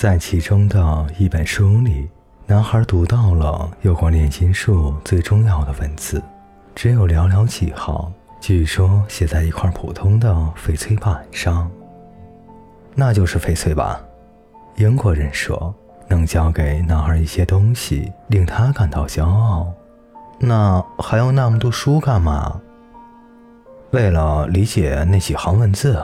在其中的一本书里，男孩读到了有关炼金术最重要的文字，只有寥寥几行，据说写在一块普通的翡翠板上。那就是翡翠吧？英国人说，能教给男孩一些东西，令他感到骄傲。那还要那么多书干嘛？为了理解那几行文字。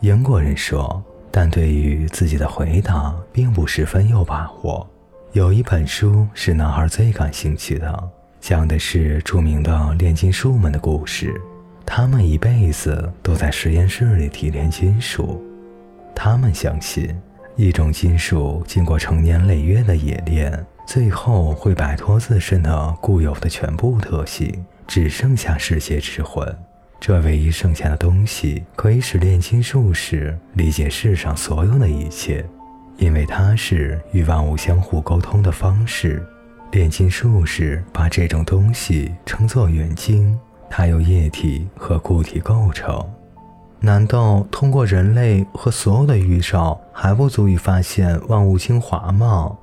英国人说，但对于自己的回答并不十分有把握。有一本书是男孩最感兴趣的，讲的是著名的炼金术们的故事。他们一辈子都在实验室里提炼金属。他们相信，一种金属经过成年累月的冶炼，最后会摆脱自身的固有的全部特性，只剩下世界之魂。这唯一剩下的东西，可以使炼金术士理解世上所有的一切，因为它是与万物相互沟通的方式。炼金术士把这种东西称作远晶，它由液体和固体构成。难道通过人类和所有的预兆还不足以发现万物精华吗？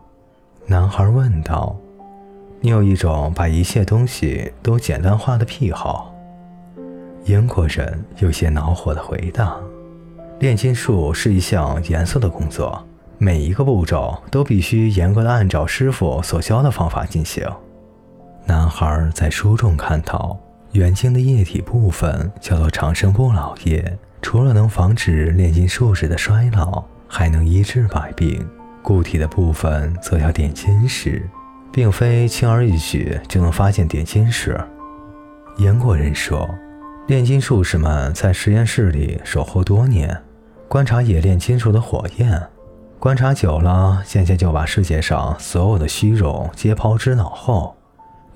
男孩问道。你有一种把一切东西都简单化的癖好。英国人有些恼火地回答：“炼金术是一项严肃的工作，每一个步骤都必须严格地按照师傅所教的方法进行。”男孩在书中看到，元晶的液体部分叫做长生不老液，除了能防止炼金术士的衰老，还能医治百病；固体的部分则叫点金石，并非轻而易举就能发现点金石。英国人说。炼金术士们在实验室里守候多年，观察冶炼金属的火焰，观察久了，渐渐就把世界上所有的虚荣皆抛之脑后。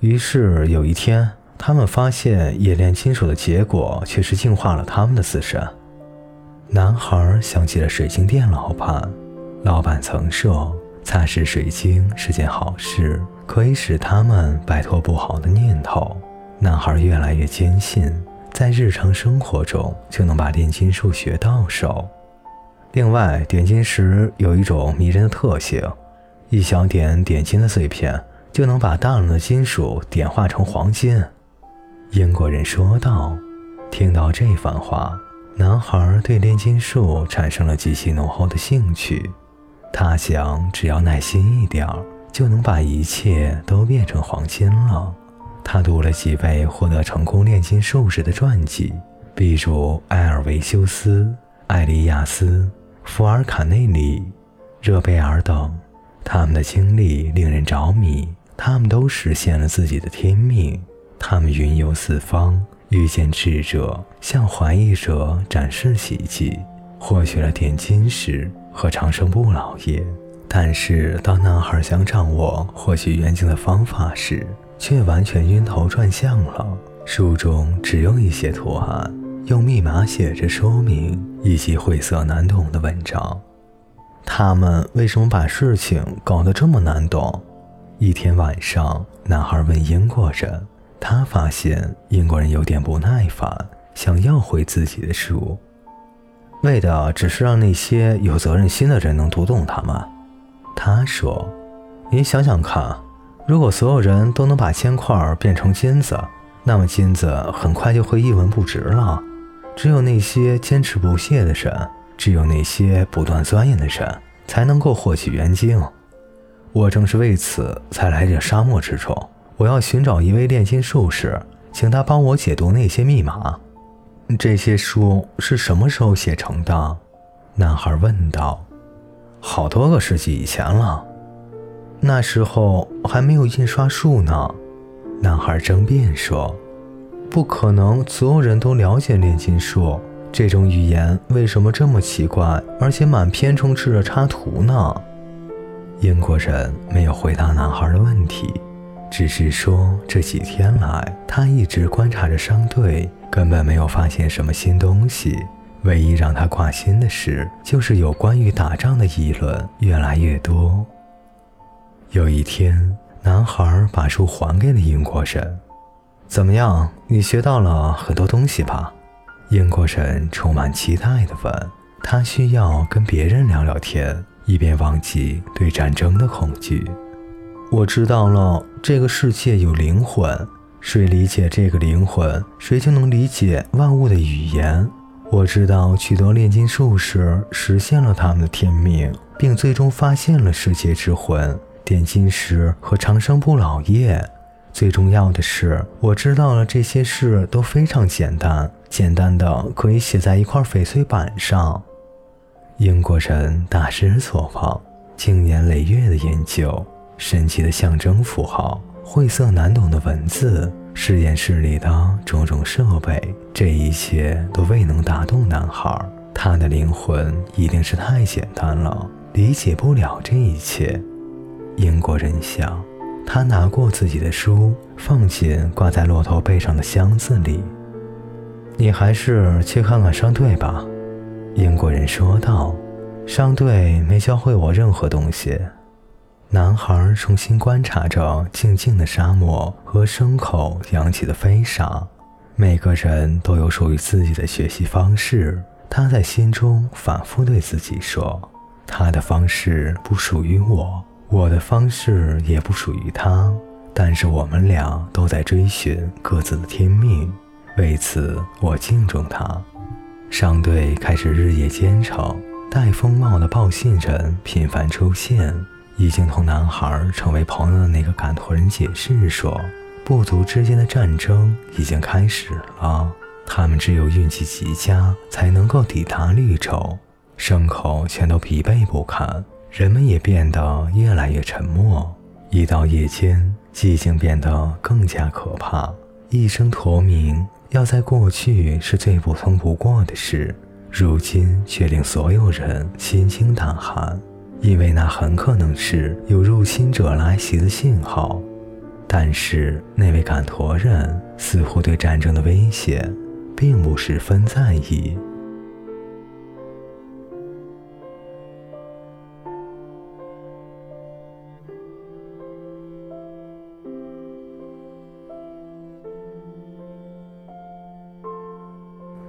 于是有一天，他们发现冶炼金属的结果却是净化了他们的自身。男孩想起了水晶店老板，老板曾说，擦拭水晶是件好事，可以使他们摆脱不好的念头。男孩越来越坚信。在日常生活中就能把炼金术学到手。另外，点金石有一种迷人的特性，一小点点金的碎片就能把大量的金属点化成黄金。英国人说道。听到这番话，男孩对炼金术产生了极其浓厚的兴趣。他想，只要耐心一点儿，就能把一切都变成黄金了。他读了几位获得成功炼金术士的传记，比如埃尔维修斯、艾利亚斯、福尔卡内里、热贝尔等，他们的经历令人着迷。他们都实现了自己的天命。他们云游四方，遇见智者，向怀疑者展示奇迹，获取了点金石和长生不老液。但是，当男孩想掌握获取元晶的方法时，却完全晕头转向了。书中只用一些图案，用密码写着说明，以及晦涩难懂的文章。他们为什么把事情搞得这么难懂？一天晚上，男孩问英国人，他发现英国人有点不耐烦，想要回自己的书，为的只是让那些有责任心的人能读懂他们。他说：“你想想看。”如果所有人都能把铅块变成金子，那么金子很快就会一文不值了。只有那些坚持不懈的人，只有那些不断钻研的人，才能够获取元晶。我正是为此才来这沙漠之中。我要寻找一位炼金术士，请他帮我解读那些密码。这些书是什么时候写成的？男孩问道。好多个世纪以前了。那时候还没有印刷术呢，男孩争辩说：“不可能，所有人都了解炼金术。这种语言为什么这么奇怪，而且满篇充斥着插图呢？”英国人没有回答男孩的问题，只是说这几天来他一直观察着商队，根本没有发现什么新东西。唯一让他挂心的事，就是有关于打仗的议论越来越多。有一天，男孩把书还给了英国人。怎么样，你学到了很多东西吧？英国人充满期待地问。他需要跟别人聊聊天，以便忘记对战争的恐惧。我知道了，这个世界有灵魂，谁理解这个灵魂，谁就能理解万物的语言。我知道取得炼金术士实现了他们的天命，并最终发现了世界之魂——点金石和长生不老液。最重要的是，我知道了这些事都非常简单，简单的可以写在一块翡翠板上。英国人大失所望，经年累月的研究，神奇的象征符号，晦涩难懂的文字，实验室里的种种设备，这一切都未能打动男孩。他的灵魂一定是太简单了，理解不了这一切。英国人想。他拿过自己的书，放进挂在骆驼背上的箱子里。你还是去看看商队吧，英国人说道。商队没教会我任何东西。男孩重新观察着静静的沙漠和牲口扬起的飞沙。每个人都有属于自己的学习方式，他在心中反复对自己说：“他的方式不属于我。”我的方式也不属于他，但是我们俩都在追寻各自的天命，为此我敬重他。商队开始日夜兼程，戴风帽的报信人频繁出现。已经同男孩成为朋友的那个赶驼人解释说，部族之间的战争已经开始了，他们只有运气极佳才能够抵达绿洲，牲口全都疲惫不堪。人们也变得越来越沉默。一到夜间，寂静变得更加可怕。一声驼鸣，要在过去是最普通不过的事，如今却令所有人心惊胆寒，因为那很可能是有入侵者来袭的信号。但是那位赶驼人似乎对战争的威胁并不十分在意。